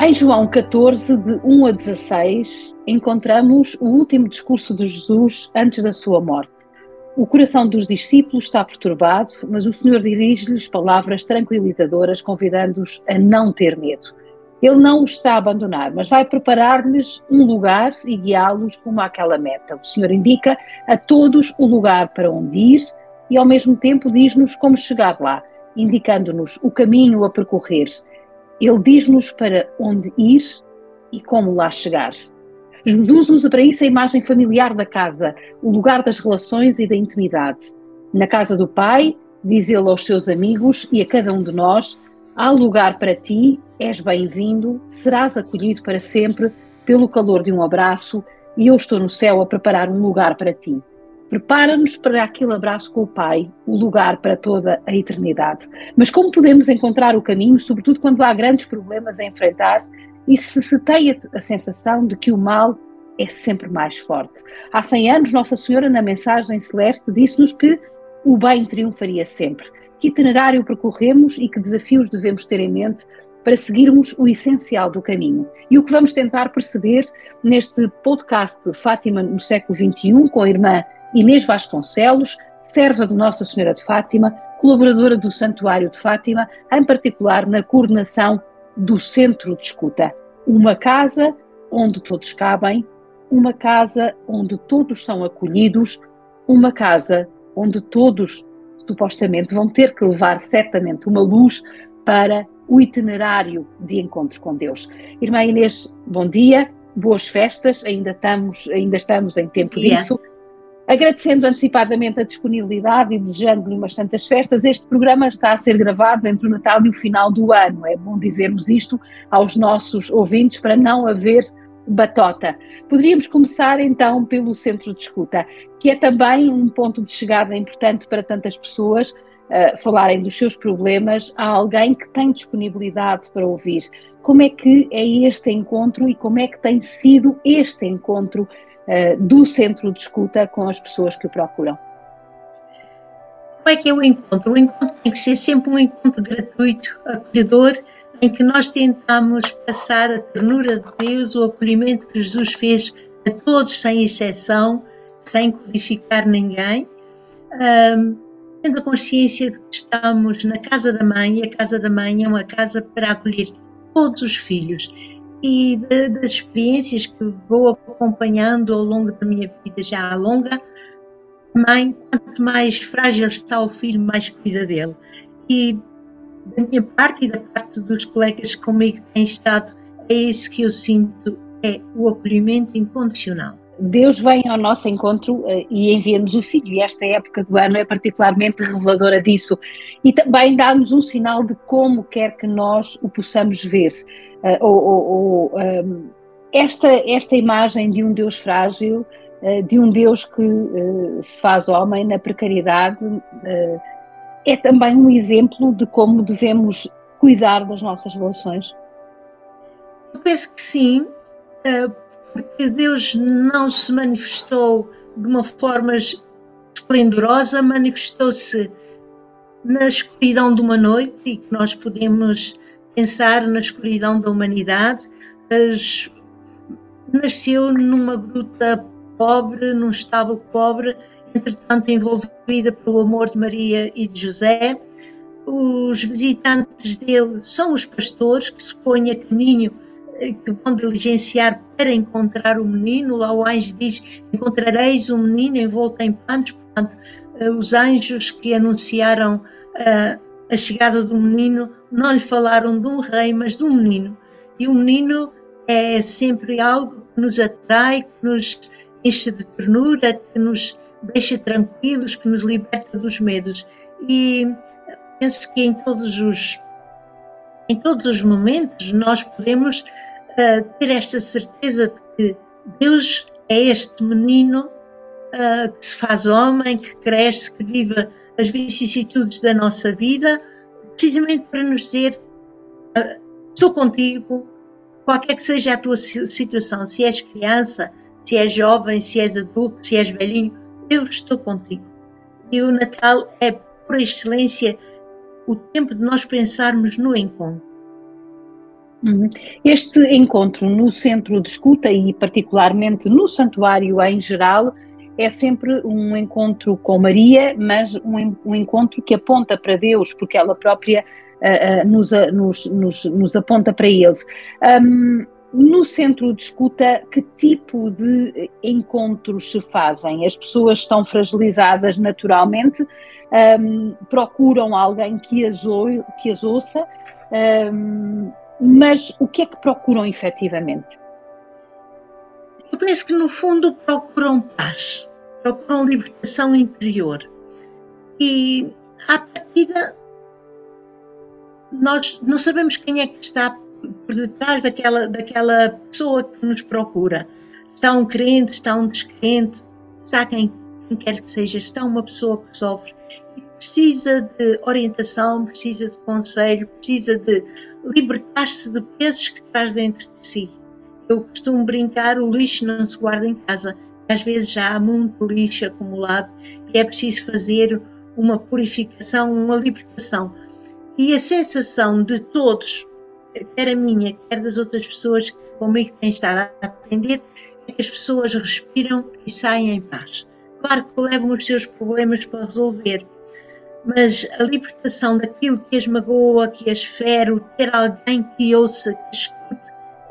Em João 14, de 1 a 16, encontramos o último discurso de Jesus antes da sua morte. O coração dos discípulos está perturbado, mas o Senhor dirige-lhes palavras tranquilizadoras, convidando-os a não ter medo. Ele não os está a abandonar, mas vai preparar-lhes um lugar e guiá-los rumo àquela meta. O Senhor indica a todos o lugar para onde ir e, ao mesmo tempo, diz-nos como chegar lá, indicando-nos o caminho a percorrer. Ele diz-nos para onde ir e como lá chegar. Jesus usa para isso a imagem familiar da casa, o lugar das relações e da intimidade. Na casa do Pai, diz ele aos seus amigos e a cada um de nós: há lugar para ti, és bem-vindo, serás acolhido para sempre pelo calor de um abraço e eu estou no céu a preparar um lugar para ti. Prepara-nos para aquele abraço com o Pai, o lugar para toda a eternidade. Mas como podemos encontrar o caminho, sobretudo quando há grandes problemas a enfrentar e se, se tem a, sensação de que o mal é sempre mais forte? Há 100 anos, Nossa Senhora, na mensagem celeste, disse-nos que o bem triunfaria sempre. Que itinerário percorremos e que desafios devemos ter em mente para seguirmos o essencial do caminho. E o que vamos tentar perceber neste podcast Fátima no século XXI, com a irmã Inês Vasconcelos, serva de Nossa Senhora de Fátima, colaboradora do Santuário de Fátima, em particular na coordenação do Centro de Escuta. Uma casa onde todos cabem, uma casa onde todos são acolhidos, uma casa onde todos supostamente vão ter que levar certamente uma luz para o itinerário de encontro com Deus. Irmã Inês, bom dia, boas festas, ainda estamos, ainda estamos em tempo yeah. disso. Agradecendo antecipadamente a disponibilidade e desejando-lhe umas santas festas, este programa está a ser gravado entre o Natal e o final do ano. É bom dizermos isto aos nossos ouvintes para não haver batota. Poderíamos começar então pelo centro de escuta, que é também um ponto de chegada importante para tantas pessoas. Uh, falarem dos seus problemas a alguém que tem disponibilidade para ouvir. Como é que é este encontro e como é que tem sido este encontro do centro de escuta com as pessoas que o procuram. Como é que é o encontro? O encontro tem que ser sempre um encontro gratuito, acolhedor, em que nós tentamos passar a ternura de Deus, o acolhimento que Jesus fez a todos, sem exceção, sem codificar ninguém, um, tendo a consciência de que estamos na casa da mãe, e a casa da mãe é uma casa para acolher todos os filhos e de, das experiências que vou acompanhando ao longo da minha vida já longa, mãe, quanto mais frágil está o filho, mais cuida dele. E da minha parte e da parte dos colegas comigo que têm estado, é isso que eu sinto, é o acolhimento incondicional. Deus vem ao nosso encontro uh, e envia-nos o Filho, e esta época do ano é particularmente reveladora disso. E também dá-nos um sinal de como quer que nós o possamos ver. Ou um, esta, esta imagem de um Deus frágil, uh, de um Deus que se faz homem na precariedade, é também um exemplo de como devemos cuidar das nossas relações. Eu penso que sim porque Deus não se manifestou de uma forma esplendorosa, manifestou-se na escuridão de uma noite e que nós podemos pensar na escuridão da humanidade. As, nasceu numa gruta pobre, num estábulo pobre, entretanto envolvida pelo amor de Maria e de José. Os visitantes dele são os pastores que se põem a caminho que vão diligenciar para encontrar o menino. Lá o anjo diz: Encontrareis o menino envolto em panos. Portanto, eh, os anjos que anunciaram eh, a chegada do menino não lhe falaram de um rei, mas de um menino. E o menino é sempre algo que nos atrai, que nos enche de ternura, que nos deixa tranquilos, que nos liberta dos medos. E penso que em todos os em todos os momentos nós podemos uh, ter esta certeza de que Deus é este menino uh, que se faz homem, que cresce, que vive as vicissitudes da nossa vida, precisamente para nos dizer: uh, estou contigo, qualquer que seja a tua situação, se és criança, se és jovem, se és adulto, se és velhinho, eu estou contigo. E o Natal é, por excelência, o tempo de nós pensarmos no encontro. Este encontro no centro de escuta e particularmente no santuário em geral é sempre um encontro com Maria, mas um, um encontro que aponta para Deus, porque ela própria uh, uh, nos, nos, nos, nos, aponta para eles. Um, no centro de escuta, que tipo de encontros se fazem? As pessoas estão fragilizadas naturalmente, um, procuram alguém que as, ou, que as ouça, mas o que é que procuram efetivamente? Eu penso que no fundo procuram paz, procuram libertação interior. E à partida nós não sabemos quem é que está por detrás daquela, daquela pessoa que nos procura. Está um crente, está um descrente, está quem, quem quer que seja, está uma pessoa que sofre e precisa de orientação, precisa de conselho, precisa de libertar-se de pesos que traz dentro de si. Eu costumo brincar, o lixo não se guarda em casa. Às vezes já há muito lixo acumulado e é preciso fazer uma purificação, uma libertação. E a sensação de todos quer a minha, quer das outras pessoas que comigo têm estado a atender, é que as pessoas respiram e saem em paz. Claro que levam os seus problemas para resolver, mas a libertação daquilo que as magoa, que as fere, ter alguém que ouça, que escute,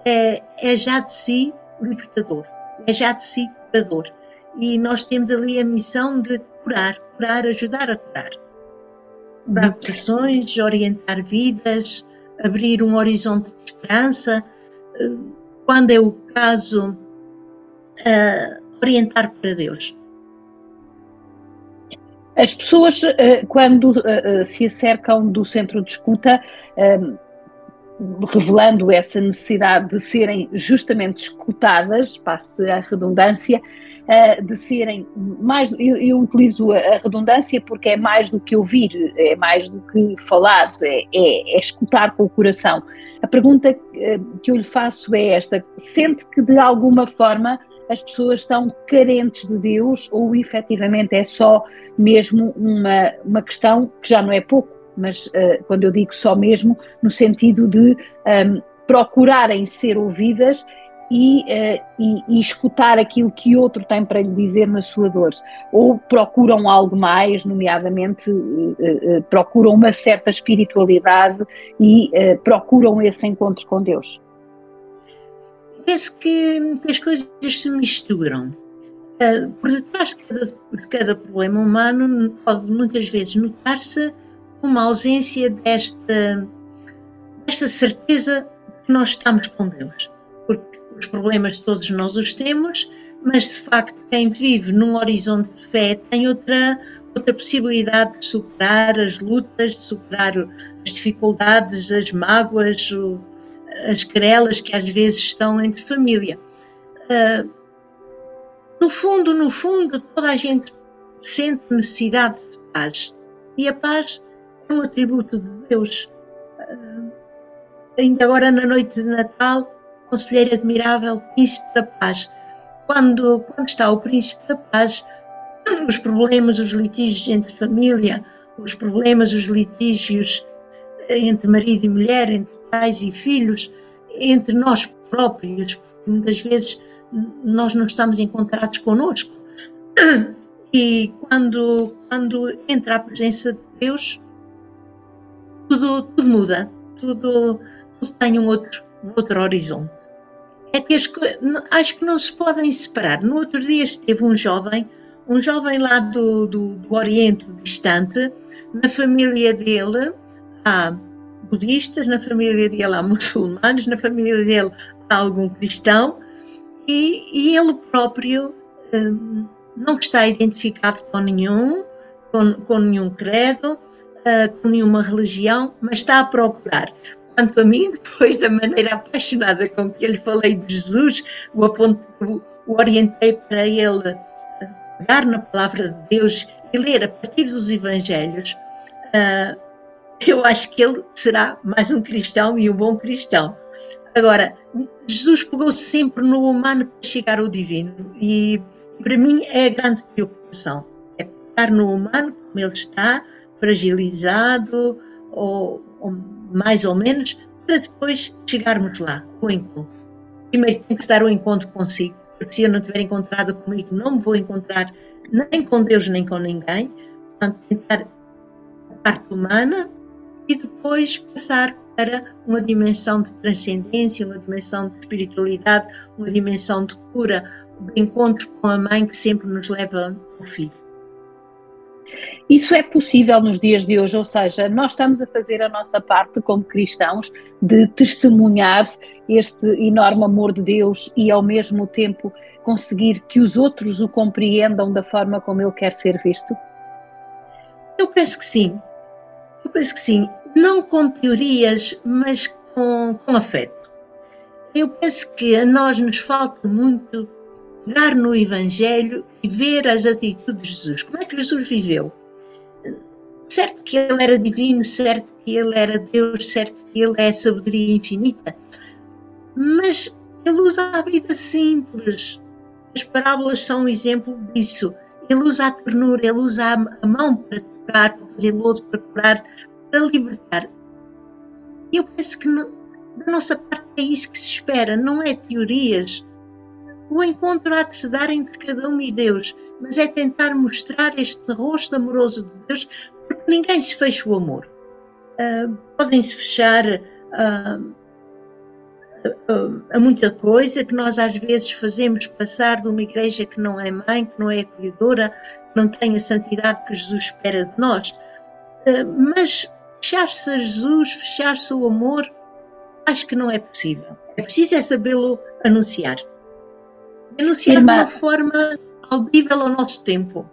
é, é já de si libertador, é já de si curador. E nós temos ali a missão de curar, curar, ajudar a curar. Curar corações, orientar vidas, abrir um horizonte de esperança, eh, quando é o caso, uh, orientar para Deus. As pessoas, eh, quando se acercam do centro de escuta, revelando essa necessidade de serem justamente escutadas, passe a redundância, de serem mais. Eu, utilizo a redundância porque é mais do que ouvir, é mais do que falar, é, é, é escutar com o coração. A pergunta que eu lhe faço é esta: sente que de alguma forma as pessoas estão carentes de Deus ou efetivamente é só mesmo uma, uma questão que já não é pouco, mas uh, quando eu digo só mesmo, no sentido de um, procurarem ser ouvidas e, uh, e, e, escutar aquilo que outro tem para lhe dizer na sua dor. Ou procuram algo mais, nomeadamente uh, uh, procuram uma certa espiritualidade e procuram esse encontro com Deus. Penso que, que as coisas se misturam. por detrás de cada, de cada problema humano pode muitas vezes notar-se uma ausência desta, desta certeza que nós estamos com Deus os problemas todos nós os temos, mas de facto quem vive num horizonte de fé tem outra, outra possibilidade de superar as lutas, de superar as dificuldades, as mágoas, as querelas que às vezes estão entre família. Uh, no fundo, no fundo, toda a gente sente necessidade de paz. E a paz é um atributo de Deus. Uh, ainda agora na noite de Natal, conselheiro admirável, príncipe da paz. Quando, quando está o príncipe da paz, os problemas, os litígios entre família, os problemas, os litígios entre marido e mulher, entre pais e filhos, entre nós próprios, porque muitas vezes nós não estamos encontrados connosco. E quando, quando entra a presença de Deus, tudo, tudo muda, tudo, tudo tem um outro, um outro horizonte é que acho que não se podem separar. No outro dia esteve um jovem, um jovem lá do, do, do Oriente distante, na família dele há budistas, na família dele há muçulmanos, na família dele há algum cristão, e, e ele próprio hum, não está identificado com nenhum, com, com nenhum credo, uh, com nenhuma religião, mas está a procurar. Quanto a mim, depois da maneira apaixonada com que eu lhe falei de Jesus, o, aponto, o orientei para ele pegar na palavra de Deus e ler a partir dos Evangelhos, uh, eu acho que ele será mais um cristão e um bom cristão. Agora, Jesus pegou -se sempre no humano para chegar ao divino e para mim é a grande preocupação. É pegar no humano como ele está, fragilizado ou, ou mais ou menos, para depois chegarmos lá, ao encontro. Primeiro tem que estar o encontro consigo, porque se eu não tiver encontrado comigo, não me vou encontrar nem com Deus nem com ninguém. Portanto, tentar a parte humana e depois passar para uma dimensão de transcendência, uma dimensão de espiritualidade, uma dimensão de cura, de encontro com a mãe que sempre nos leva ao filho. Isso é possível nos dias de hoje, ou seja, nós estamos a fazer a nossa parte como cristãos de testemunhar este enorme amor de Deus e ao mesmo tempo conseguir que os outros o compreendam da forma como ele quer ser visto? Eu penso que sim. Eu penso que sim. Não com teorias, mas com, com afeto. Eu penso que a nós nos falta muito pegar no Evangelho e ver as atitudes de Jesus. Como é que Jesus viveu? Certo que ele era divino, certo que ele era Deus, certo que ele é sabedoria infinita, mas ele usa a vida simples. As parábolas são um exemplo disso. Ele usa a ternura, ele usa a mão para para fazer lodo, para curar, para libertar. Eu penso que no, da nossa parte é isso que se espera, não é teorias, o encontro há de se dar entre cada um e Deus, mas é tentar mostrar este rosto amoroso de Deus, porque ninguém se fecha o amor. Uh, Podem-se fechar uh, a, a muita coisa que nós às vezes fazemos passar de uma igreja que não é mãe, que não é acolhedora, que não tem a santidade que Jesus espera de nós. Uh, mas fechar-se a Jesus, fechar-se ao amor, acho que não é possível. É preciso é sabê-lo anunciar anunciar Irmã, de uma forma audível ao nosso tempo.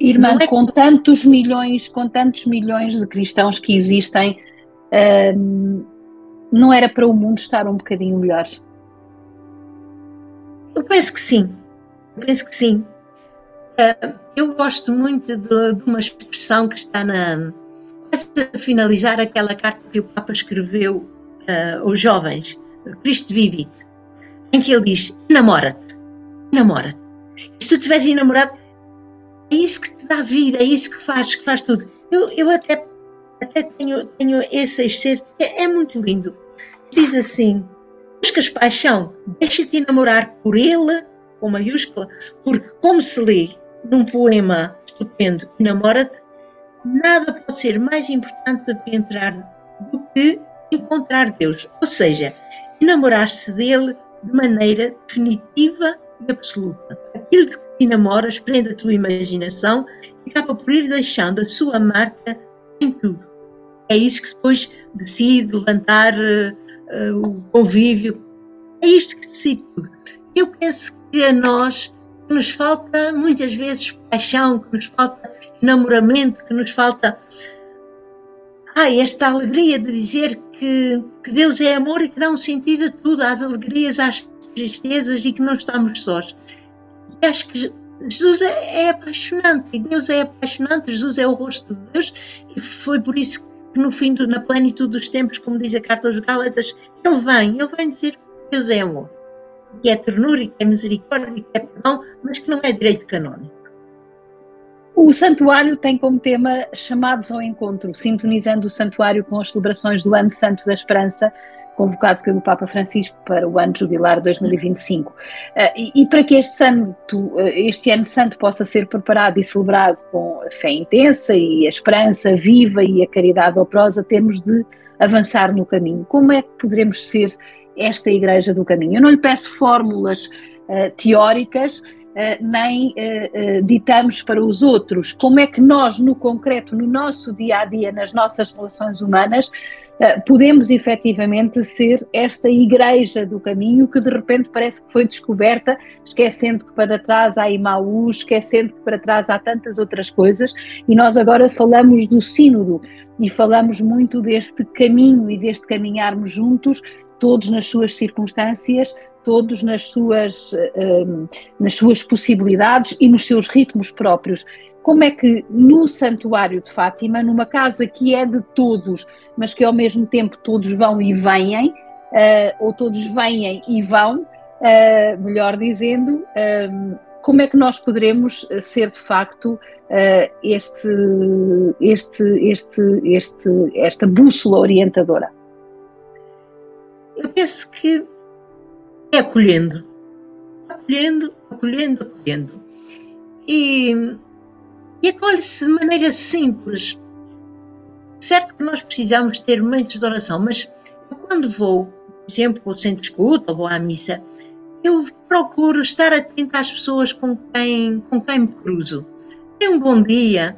Irmã, é com tantos milhões, com tantos milhões de cristãos que existem, hum, não era para o mundo estar um bocadinho melhor? Eu penso que sim. Eu penso que sim. Uh, eu gosto muito de, uma expressão que está na. Quase a finalizar aquela carta que o Papa escreveu uh, aos jovens, Cristo Vive, em que ele diz: namora-te namora-te. E se tu estiveres enamorado, é isso que te dá vida, é isso que faz, que faz tudo. Eu, eu até, até tenho, tenho esse excerto, é, é muito lindo. Diz assim: buscas paixão, deixa-te enamorar por ele, com maiúscula, porque, como se lê num poema estupendo, enamora-te, nada pode ser mais importante do que entrar do que encontrar Deus, ou seja, enamorar-se dele de maneira definitiva e absoluta. Aquilo de que te enamoras prende a tua imaginação e acaba por ir deixando a sua marca em tudo. É isso que depois decide levantar uh, o convívio. É isto que decide tudo. Eu penso que a nós nos falta muitas vezes paixão, que nos falta enamoramento, que nos falta ai, esta alegria de dizer que, que Deus é amor e que dá um sentido a tudo, às alegrias, às tristezas e que não estamos sós. E acho que Jesus é, é apaixonante e Deus é apaixonante, Jesus é o rosto de Deus e foi por isso que no fim, do, na plenitude dos tempos, como diz a carta aos Gálatas, Ele vem, Ele vem dizer que Deus é amor, que é ternura, que é misericórdia, que é perdão, mas que não é direito canónico. O santuário tem como tema Chamados ao Encontro, sintonizando o santuário com as celebrações do Ano Santo da Esperança, convocado pelo Papa Francisco para o ano jubilar 2025. Uh, e, e, para que este, santo, uh, este ano santo possa ser preparado e celebrado com a fé intensa e a esperança viva e a caridade operosa, temos de avançar no caminho. Como é que poderemos ser esta Igreja do Caminho? Eu não lhe peço fórmulas uh, teóricas, Uh, nem uh, uh, ditamos para os outros. Como é que nós, no concreto, no nosso dia a dia, nas nossas relações humanas, eh, podemos efetivamente ser esta igreja do caminho que de repente parece que foi descoberta, esquecendo que para trás há Imaú, esquecendo que para trás há tantas outras coisas, e nós agora falamos do sínodo e falamos muito deste caminho e deste caminharmos juntos, todos nas suas circunstâncias, todos nas suas, eh, nas suas possibilidades e nos seus ritmos próprios como é que no Santuário de Fátima, numa casa que é de todos, mas que ao mesmo tempo todos vão e vêm, uh, ou todos vêm e vão, uh, melhor dizendo, uh, como é que nós poderemos ser de facto este, este, este, este, esta bússola orientadora? eu penso que é acolhendo, acolhendo, acolhendo, acolhendo. E, e acolhe-se de maneira simples. Certo que nós precisamos ter momentos de oração, mas eu quando vou, por exemplo, ao centro de escuta ou vou à missa, eu procuro estar atenta às pessoas com quem, com quem me cruzo. Tem um bom dia,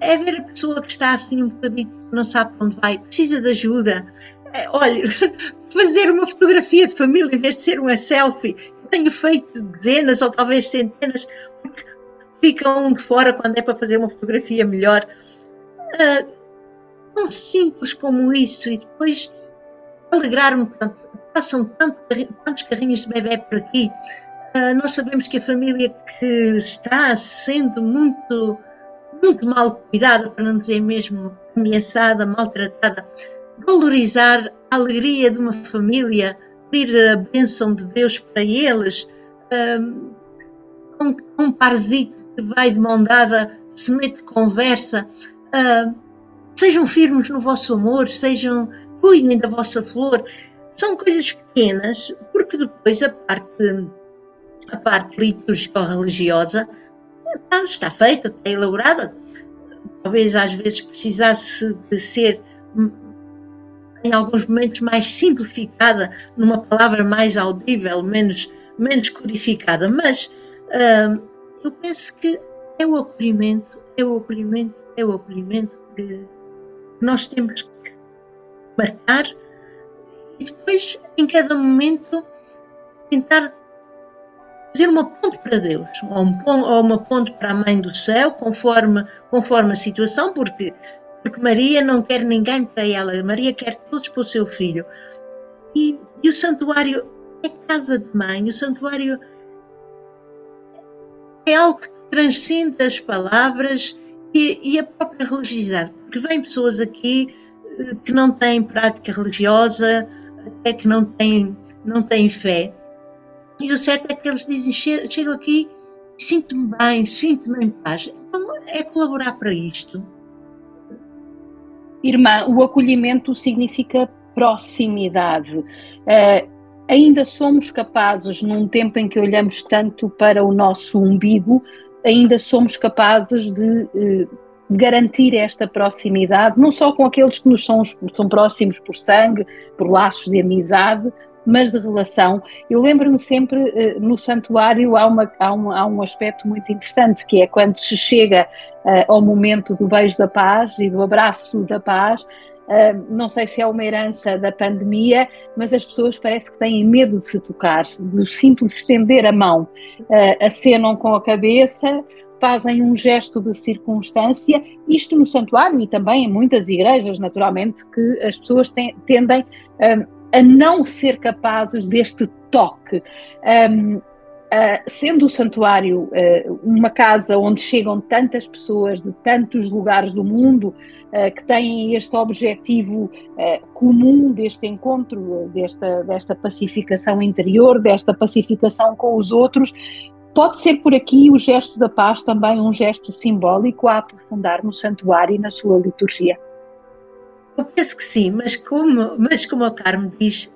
é ver a pessoa que está assim um bocadinho, não sabe para onde vai, precisa de ajuda. É, olha, fazer uma fotografia de família em vez de ser uma selfie. Eu tenho feito dezenas ou talvez centenas, porque fica um de fora quando é para fazer uma fotografia melhor. Uh, tão simples como isso e depois alegrar-me tanto. Passam tanto, tantos carrinhos de bebê por aqui. Uh, nós sabemos que a família que está sendo muito muito mal cuidada, para não dizer mesmo ameaçada, maltratada. Valorizar a alegria de uma família, pedir a bênção de Deus para eles, um, um parzito que vai de mão dada, se mete conversa, uh, sejam firmes no vosso amor, sejam, cuidem da vossa flor. São coisas pequenas, porque depois a parte, a parte litúrgica ou religiosa está, está feita, está elaborada. Talvez às vezes precisasse de ser, hum, em alguns momentos, mais simplificada, numa palavra mais audível, menos, menos codificada, mas hum, eu penso que é o acolhimento, é o acolhimento, é o acolhimento que nós temos que marcar e depois, em cada momento, tentar fazer uma ponte para Deus, ou, um, ou uma ponte para a Mãe do Céu, conforme, conforme a situação, porque, porque Maria não quer ninguém para ela, Maria quer todos para o seu filho. E, e o santuário é casa de mãe, o santuário é algo que transcende as palavras e, e a própria religiosidade, porque vêm pessoas aqui eh, que não têm prática religiosa, até que não têm, não têm fé e o certo é que eles dizem: chego aqui, sinto-me bem, sinto-me em paz. Então é colaborar para isto. Irmã, o acolhimento significa proximidade. Uh, ainda somos capazes, num tempo em que olhamos tanto para o nosso umbigo, ainda somos capazes de uh, garantir esta proximidade, não só com aqueles que nos são, são próximos por sangue, por laços de amizade, mas de relação. Eu lembro-me sempre uh, no santuário há, uma, há, um, há um aspecto muito interessante que é quando se chega uh, ao momento do beijo da paz e do abraço da paz. Uh, não sei se é uma herança da pandemia, mas as pessoas parece que têm medo de se tocar, de simples estender a mão, acenam com a cabeça, fazem um gesto de circunstância, isto no santuário e também em muitas igrejas, naturalmente, que as pessoas tendem a não ser capazes deste toque. Uh, sendo o santuário uh, uma casa onde chegam tantas pessoas de tantos lugares do mundo uh, que têm este objetivo comum deste encontro, desta, desta pacificação interior, desta pacificação com os outros, pode ser por aqui o gesto da paz também um gesto simbólico a aprofundar no santuário e na sua liturgia. Eu penso que sim, mas como, mas como o Carmo diz,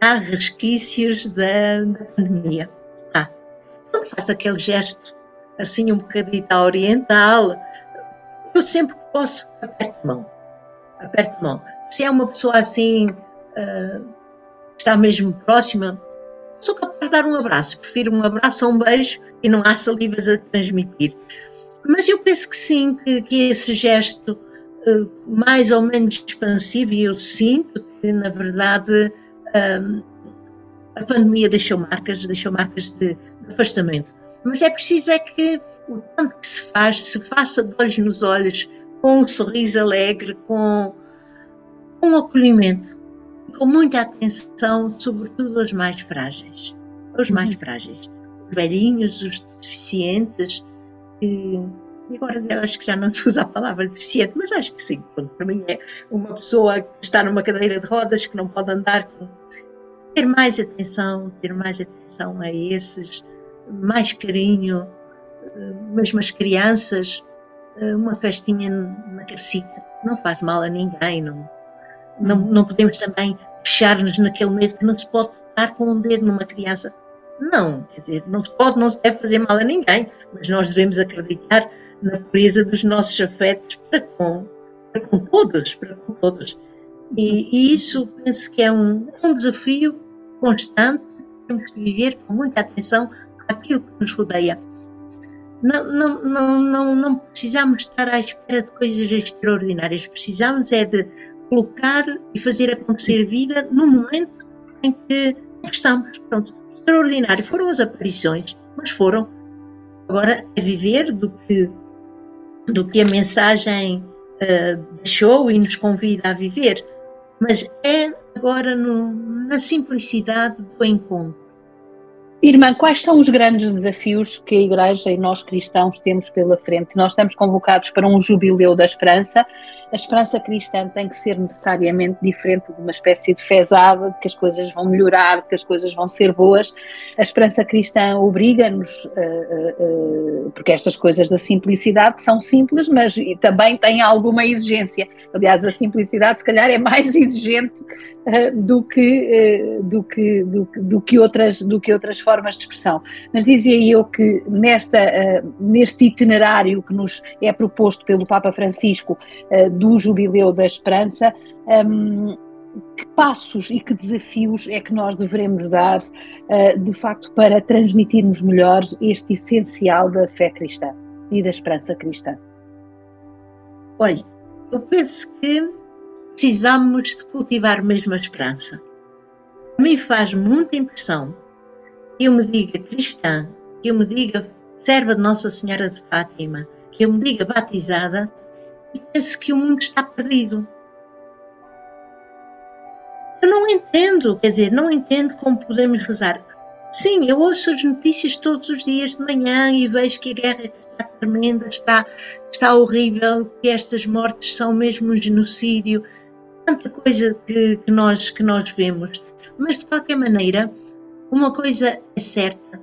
há resquícios da, da pandemia. Ah, faço aquele gesto assim um bocadinho oriental, eu sempre que posso aperto a mão. Aperto a mão. Se é uma pessoa assim, uh, está mesmo próxima, sou capaz de dar um abraço. Prefiro um abraço ou um beijo e não há salivas a transmitir. Mas eu penso que sim, que, que esse gesto eh, mais ou menos expansivo e eu sinto que, na verdade, um, a pandemia deixou marcas, deixou marcas de, de, afastamento. Mas é preciso é que o tanto que se faz, se faça de olhos nos olhos, com um sorriso alegre, com, com um acolhimento, com muita atenção, sobretudo aos mais frágeis. Aos mais uhum. frágeis. Os velhinhos, os deficientes, que e agora acho que já não se usa a palavra deficiente, mas acho que sim. Pronto, para mim é uma pessoa que está numa cadeira de rodas, que não pode andar. Ter mais atenção, ter mais atenção a esses, mais carinho, eh, mesmo as crianças, eh, uma festinha na cabecita não faz mal a ninguém, não, não, não podemos também fechar-nos naquele medo que não se pode tocar com um dedo numa criança. Não, quer dizer, não se pode, não se deve fazer mal a ninguém, mas nós devemos acreditar na pureza dos nossos afetos para com, para com todos, para com todos. E, e, isso penso que é um, um desafio constante, temos que viver com muita atenção àquilo que nos rodeia. Não, não, não, não, não precisamos estar à espera de coisas extraordinárias, precisamos é de colocar e fazer acontecer vida no momento em que estamos. Pronto, extraordinário. Foram as aparições, mas foram. Agora é viver do que, do que a mensagem uh, deixou e nos convida a viver. Mas é agora no, na simplicidade do encontro. Irmã, quais são os grandes desafios que a Igreja e nós cristãos temos pela frente? Nós estamos convocados para um jubileu da esperança. A esperança cristã tem que ser necessariamente diferente de uma espécie de fezada, de que as coisas vão melhorar, de que as coisas vão ser boas. A esperança cristã obriga-nos, uh, uh, uh, porque estas coisas da simplicidade são simples, mas também têm alguma exigência. Aliás, a simplicidade, se calhar, é mais exigente do que, do, que, do, do, que outras, do que outras formas de expressão. Mas dizia eu que nesta, neste itinerário que nos é proposto pelo Papa Francisco do Jubileu da Esperança, um, que passos e que desafios é que nós devemos dar, uh, de facto, para transmitirmos melhor este essencial da fé cristã e da esperança cristã? Olha, eu penso que precisamos de cultivar mesmo a esperança. A mim faz muita impressão que eu me diga cristã, que eu me diga serva de Nossa Senhora de Fátima, que eu me diga batizada e penso que o mundo está perdido. Eu não entendo, quer dizer, não entendo como podemos rezar. Sim, eu ouço as notícias todos os dias de manhã e vejo que a guerra está tremenda, está, está horrível, que estas mortes são mesmo um genocídio, tanta coisa que, que, nós, que nós vemos. Mas de qualquer maneira, uma coisa é certa: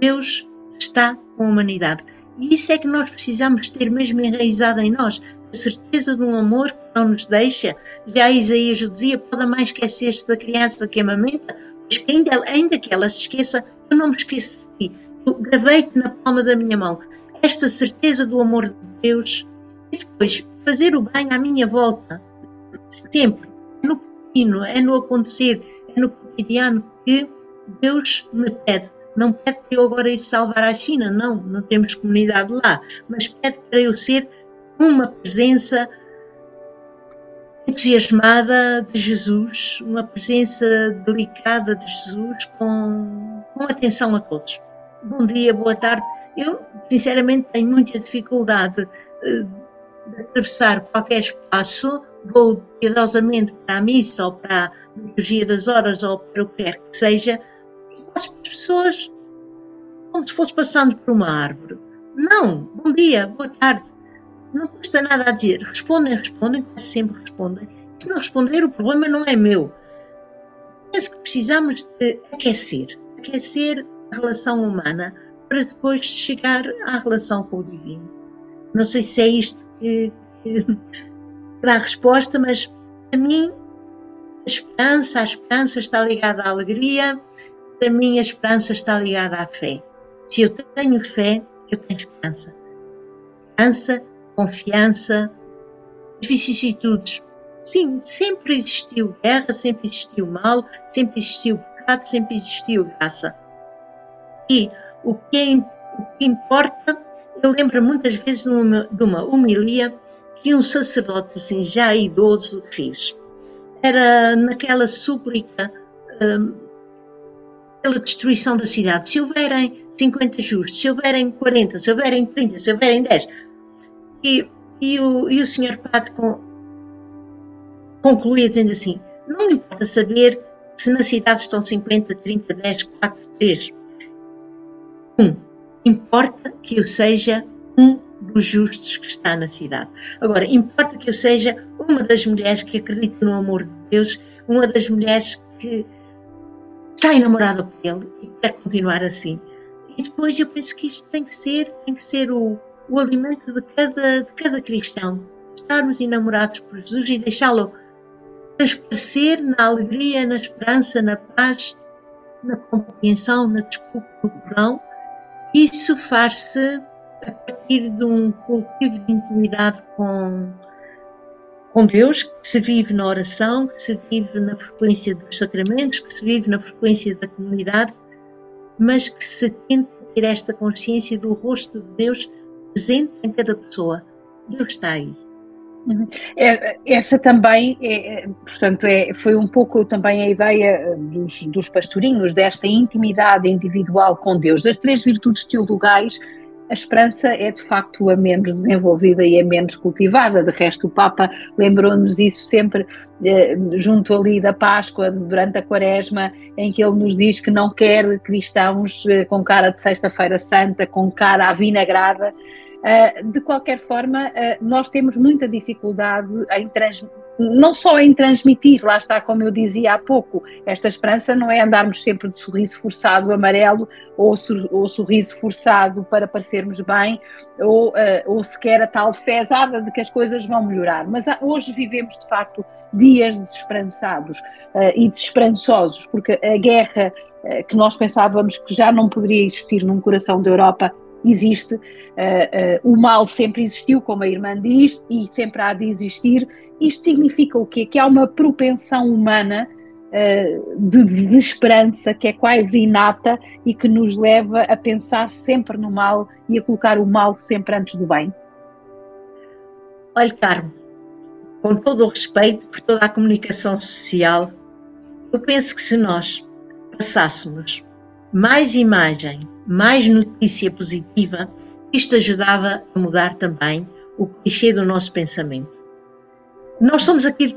Deus está com a humanidade. E isso é que nós precisamos ter mesmo enraizado em nós a certeza de um amor que não nos deixa. Já Isaías dizia: pode mais esquecer-se da criança que amamenta, mas que ainda, ainda que ela se esqueça, eu não me esqueço de ti. Eu gravei-te na palma da minha mão. Esta certeza do amor de Deus e depois fazer o bem à minha volta. Sempre. É no pequeno, é no acontecer, é no cotidiano que Deus me pede não pede que eu agora ir salvar a China, não, não temos comunidade lá, mas pede para eu ser uma presença entusiasmada de Jesus, uma presença delicada de Jesus com, com atenção a todos. Bom dia, boa tarde. Eu, sinceramente, tenho muita dificuldade eh, de atravessar qualquer espaço, vou piedosamente para a missa ou para a liturgia das horas ou para o que quer que seja, as pessoas como se fosse passando por uma árvore. Não, bom dia, boa tarde. Não custa nada a dizer. Respondem, respondem, quase sempre respondem. Se não responder, o problema não é meu. Penso que precisamos de aquecer. Aquecer a relação humana para depois chegar à relação com o divino. Não sei se é isto que, que dá a resposta, mas a mim a esperança, a esperança está ligada à alegria, para mim, a esperança está ligada à fé. Se eu tenho fé, eu tenho esperança. Esperança, confiança, vicissitudes. Sim, sempre existiu guerra, sempre existiu mal, sempre existiu pecado, sempre existiu graça. E o que, é, o que importa, eu lembro muitas vezes de uma, homilia que um sacerdote assim já idoso fez. Era naquela súplica hum, pela destruição da cidade. Se houverem 50 justos, se houverem 40, se houverem 30, se houverem 10. E, e, o, e o senhor padre com, dizendo assim: não importa saber se na cidade estão 50, 30, 10, 4, 3. Um, importa que eu seja um dos justos que está na cidade. Agora, importa que eu seja uma das mulheres que acredita no amor de Deus, uma das mulheres que está enamorada por ele e quer continuar assim. E depois eu penso que isto tem que ser, tem que ser o, o alimento de cada, de cada cristão. Estarmos enamorados por Jesus e deixá-lo transparecer na alegria, na esperança, na paz, na compreensão, na desculpa, no perdão. Isso faz-se a partir de um cultivo de intimidade com, com Deus, que se vive na oração, que se vive na frequência dos sacramentos, que se vive na frequência da comunidade, mas que se tenta ter esta consciência do rosto de Deus presente em cada pessoa. Deus está aí. Uhum. É, essa também, é, é, portanto, é, foi um pouco também a ideia eh, dos, dos pastorinhos, desta intimidade individual com Deus, das três virtudes teologais, a esperança é de facto a menos desenvolvida e a menos cultivada. De resto, o Papa lembrou-nos isso sempre eh, junto ali da Páscoa, durante a Quaresma, em que ele nos diz que não quer cristãos eh, com cara de Sexta-feira Santa, com cara avinagrada. Uh, de qualquer forma, uh, nós temos muita dificuldade em transmitir não só em transmitir, lá está, como eu dizia há pouco, esta esperança não é andarmos sempre de sorriso forçado amarelo ou, ou sorriso forçado para parecermos bem, ou, uh, ou sequer a tal fezada de que as coisas vão melhorar. Mas hoje vivemos de facto dias desesperançados uh, e desesperançosos, porque a guerra uh, que nós pensávamos que já não poderia existir num coração da Europa existe, uh, uh, o mal sempre existiu, como a irmã diz, e sempre há de existir, isto significa o quê? Que há uma propensão humana uh, de desesperança que é quase inata e que nos leva a pensar sempre no mal e a colocar o mal sempre antes do bem? Olha, Carmo, com todo o respeito por toda a comunicação social, eu penso que se nós passássemos mais imagem, mais notícia positiva, isto ajudava a mudar também o clichê do nosso pensamento nós somos aquilo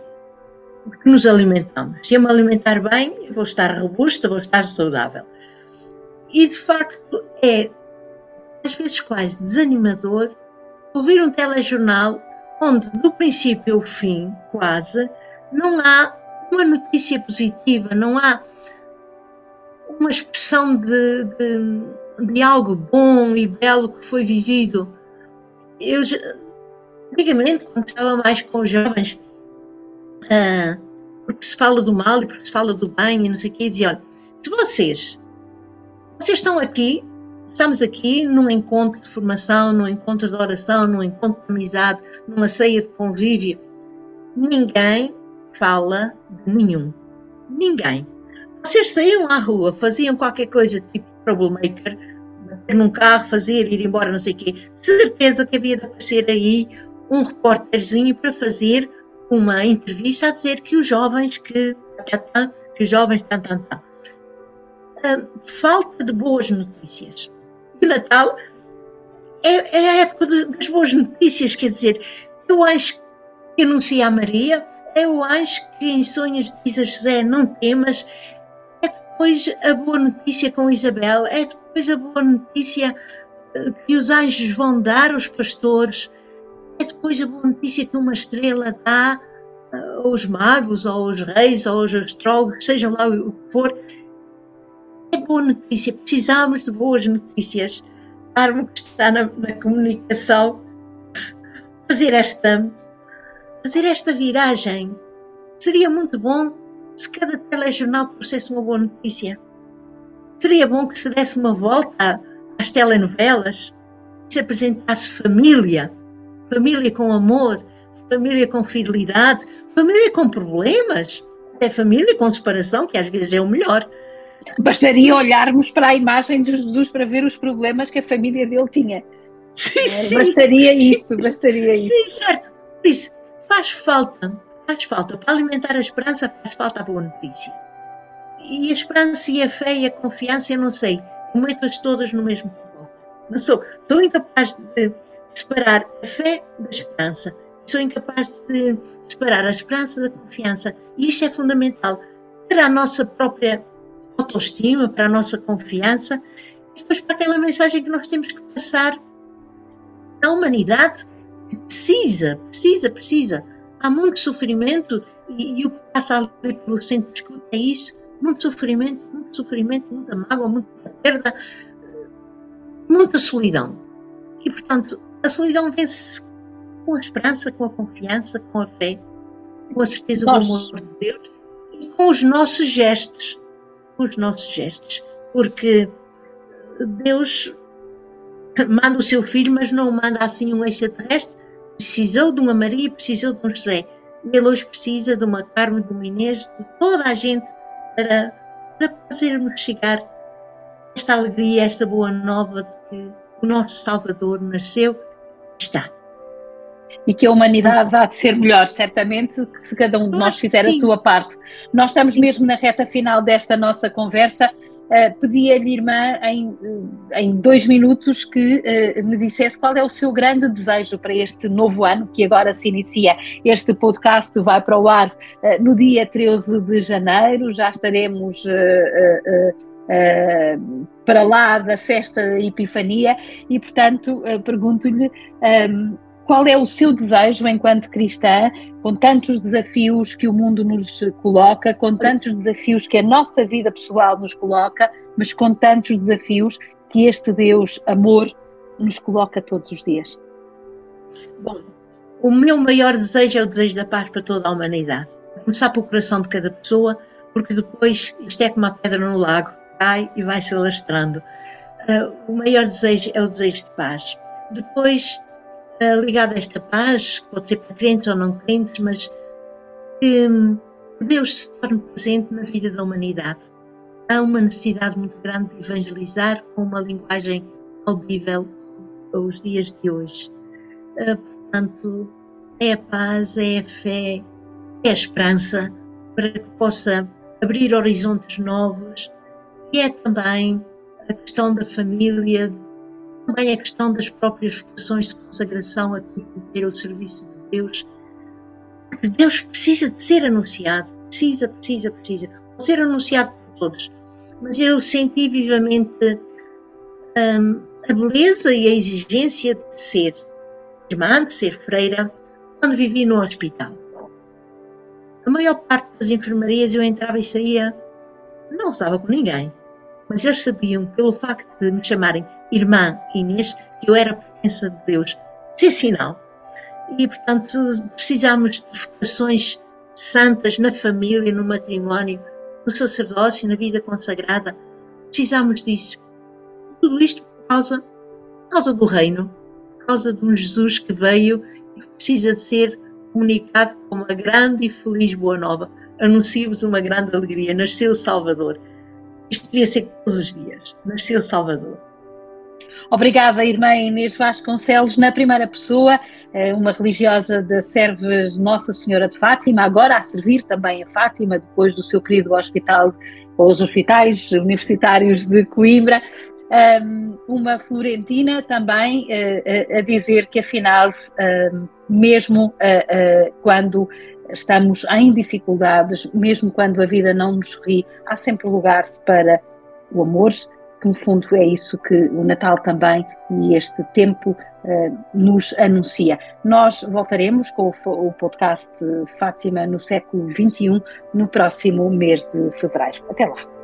que nos alimentamos. Se eu me alimentar bem, vou estar robusta, vou estar saudável. E de facto é, às vezes, quase desanimador ouvir um telejornal onde, do princípio ao fim, quase, não há uma notícia positiva, não há uma expressão de, de, de algo bom e belo que foi vivido. Eu Antigamente, quando estava mais com os jovens, uh, porque se fala do mal e porque se fala do bem e não sei o quê, dizia, olha, se vocês, vocês estão aqui, estamos aqui num encontro de formação, num encontro de oração, num encontro de amizade, numa ceia de convívio, ninguém fala de nenhum. Ninguém. Vocês saíam à rua, faziam qualquer coisa tipo troublemaker, num carro, fazer, ir embora, não sei o quê. Certeza que havia de aparecer aí um repórterzinho para fazer uma entrevista a dizer que os jovens que, que os jovens tan, tan, tan. Uh, falta de boas notícias. O Natal é, é a época das boas notícias, quer dizer, eu acho que anuncia a Maria, eu acho que em sonhos diz a José, não temas, depois a boa notícia com Isabel, é depois a boa notícia ah, que os anjos vão dar aos pastores, é depois a boa notícia que uma estrela dá ah, aos magos, ou aos reis, ou aos astrólogos, sejam lá o que for. É boa notícia, precisamos de boas notícias. Darmo que está na, na comunicação, fazer esta, fazer esta viragem. Seria muito bom se cada telejornal trouxesse uma boa notícia. Seria bom que se desse uma volta às telenovelas, se apresentasse família família com amor, família com fidelidade, família com problemas, é família com separação, que às vezes é o melhor. Bastaria Mas... olharmos para a imagem de Jesus para ver os problemas que a família dele tinha. Sim, é, sim. Bastaria isso, bastaria isso. Sim, certo. Por isso, faz falta, faz falta, para alimentar a esperança, faz falta a boa notícia. E a esperança e a fé e a confiança, eu não sei, meto-as todas no mesmo pacote. Não sou, sou incapaz de separar a fé da esperança. Sou incapaz de separar a esperança da confiança. E isto é fundamental para a nossa própria autoestima, para a nossa confiança e depois para aquela mensagem que nós temos que passar à humanidade que precisa, precisa, precisa. Há muito sofrimento e, e o que passa ali pelo centro de escuta é isso. Muito sofrimento, muito sofrimento, muita mágoa, muita perda, muita solidão. E, portanto, a solidão vence com a esperança, com a confiança, com a fé. com a certeza Nós. do amor de Deus e com os nossos gestos, com os nossos gestos, porque Deus manda o seu filho, mas não manda assim um extraterrestre. Precisou de uma Maria, precisou de um José. Ele hoje precisa de uma Carmen, de uma Inês, de toda a gente para, para fazermos chegar esta alegria, esta boa nova de que o nosso Salvador nasceu e está. E que a humanidade há de ser melhor, certamente, se cada um de nós fizer a sua parte. Nós estamos sim. mesmo na reta final desta nossa conversa. Uh, Pedi-lhe, irmã, em, eh, em dois minutos, que uh, me dissesse qual é o seu grande desejo para este novo ano, que agora se inicia. Este podcast vai para o ar uh, no dia 13 de janeiro, já estaremos uh, para lá da festa da Epifania e, portanto, uh, pergunto-lhe um, ehm, qual é o seu desejo enquanto cristã, com tantos desafios que o mundo nos coloca, com tantos desafios que a nossa vida pessoal nos coloca, mas com tantos desafios que este Deus, amor, nos coloca todos os dias? Bom, o meu maior desejo é o desejo da paz para toda a humanidade. Começar pelo coração de cada pessoa, porque depois isto é como uma pedra no lago cai e vai se alastrando. Uh, o maior desejo é o desejo de paz. Depois, uh, ligado a esta paz, pode ser para crentes ou não crentes, mas que Deus se torne presente na vida da humanidade. Há uma necessidade muito grande de evangelizar com uma linguagem audível aos dias de hoje. Uh, portanto, é a paz, é a fé, é a esperança para que possa abrir horizontes novos, e é também a questão da família, também a questão das próprias vocações de consagração a ter o serviço de Deus. Deus precisa de ser anunciado, precisa, precisa, precisa. Ser anunciado por todos. Mas eu senti vivamente hum, a beleza e a exigência de ser irmã, de ser freira, quando vivi no hospital. A maior parte das enfermarias eu entrava e saía não estava com ninguém. Mas eles sabiam, pelo facto de me chamarem Irmã Inês, que eu era a presença de Deus, ser sinal. E, portanto, precisamos de vocações santas na família, no matrimónio, no sacerdócio, na vida consagrada. Precisamos disso. Tudo isto por causa, por causa do reino, por causa de um Jesus que veio e precisa de ser comunicado como uma grande e feliz boa nova anuncio-vos uma grande alegria. Nasceu o Salvador. Isto devia ser todos os dias. Nasceu o Salvador. Obrigada, irmã Inês Vasconcelos, na primeira pessoa, eh, uma religiosa da Serves Nossa Senhora de Fátima, agora a servir também a Fátima, depois do seu querido hospital, ou os hospitais universitários de Coimbra. uma florentina também eh, a dizer que afinal, mesmo eh, quando estamos em dificuldades, mesmo quando a vida não nos ri, há sempre lugar para o amor, que no fundo é isso que o Natal também e este tempo uh, nos anuncia. Nós voltaremos com o podcast Fátima no século XXI no próximo mês de fevereiro. Até lá.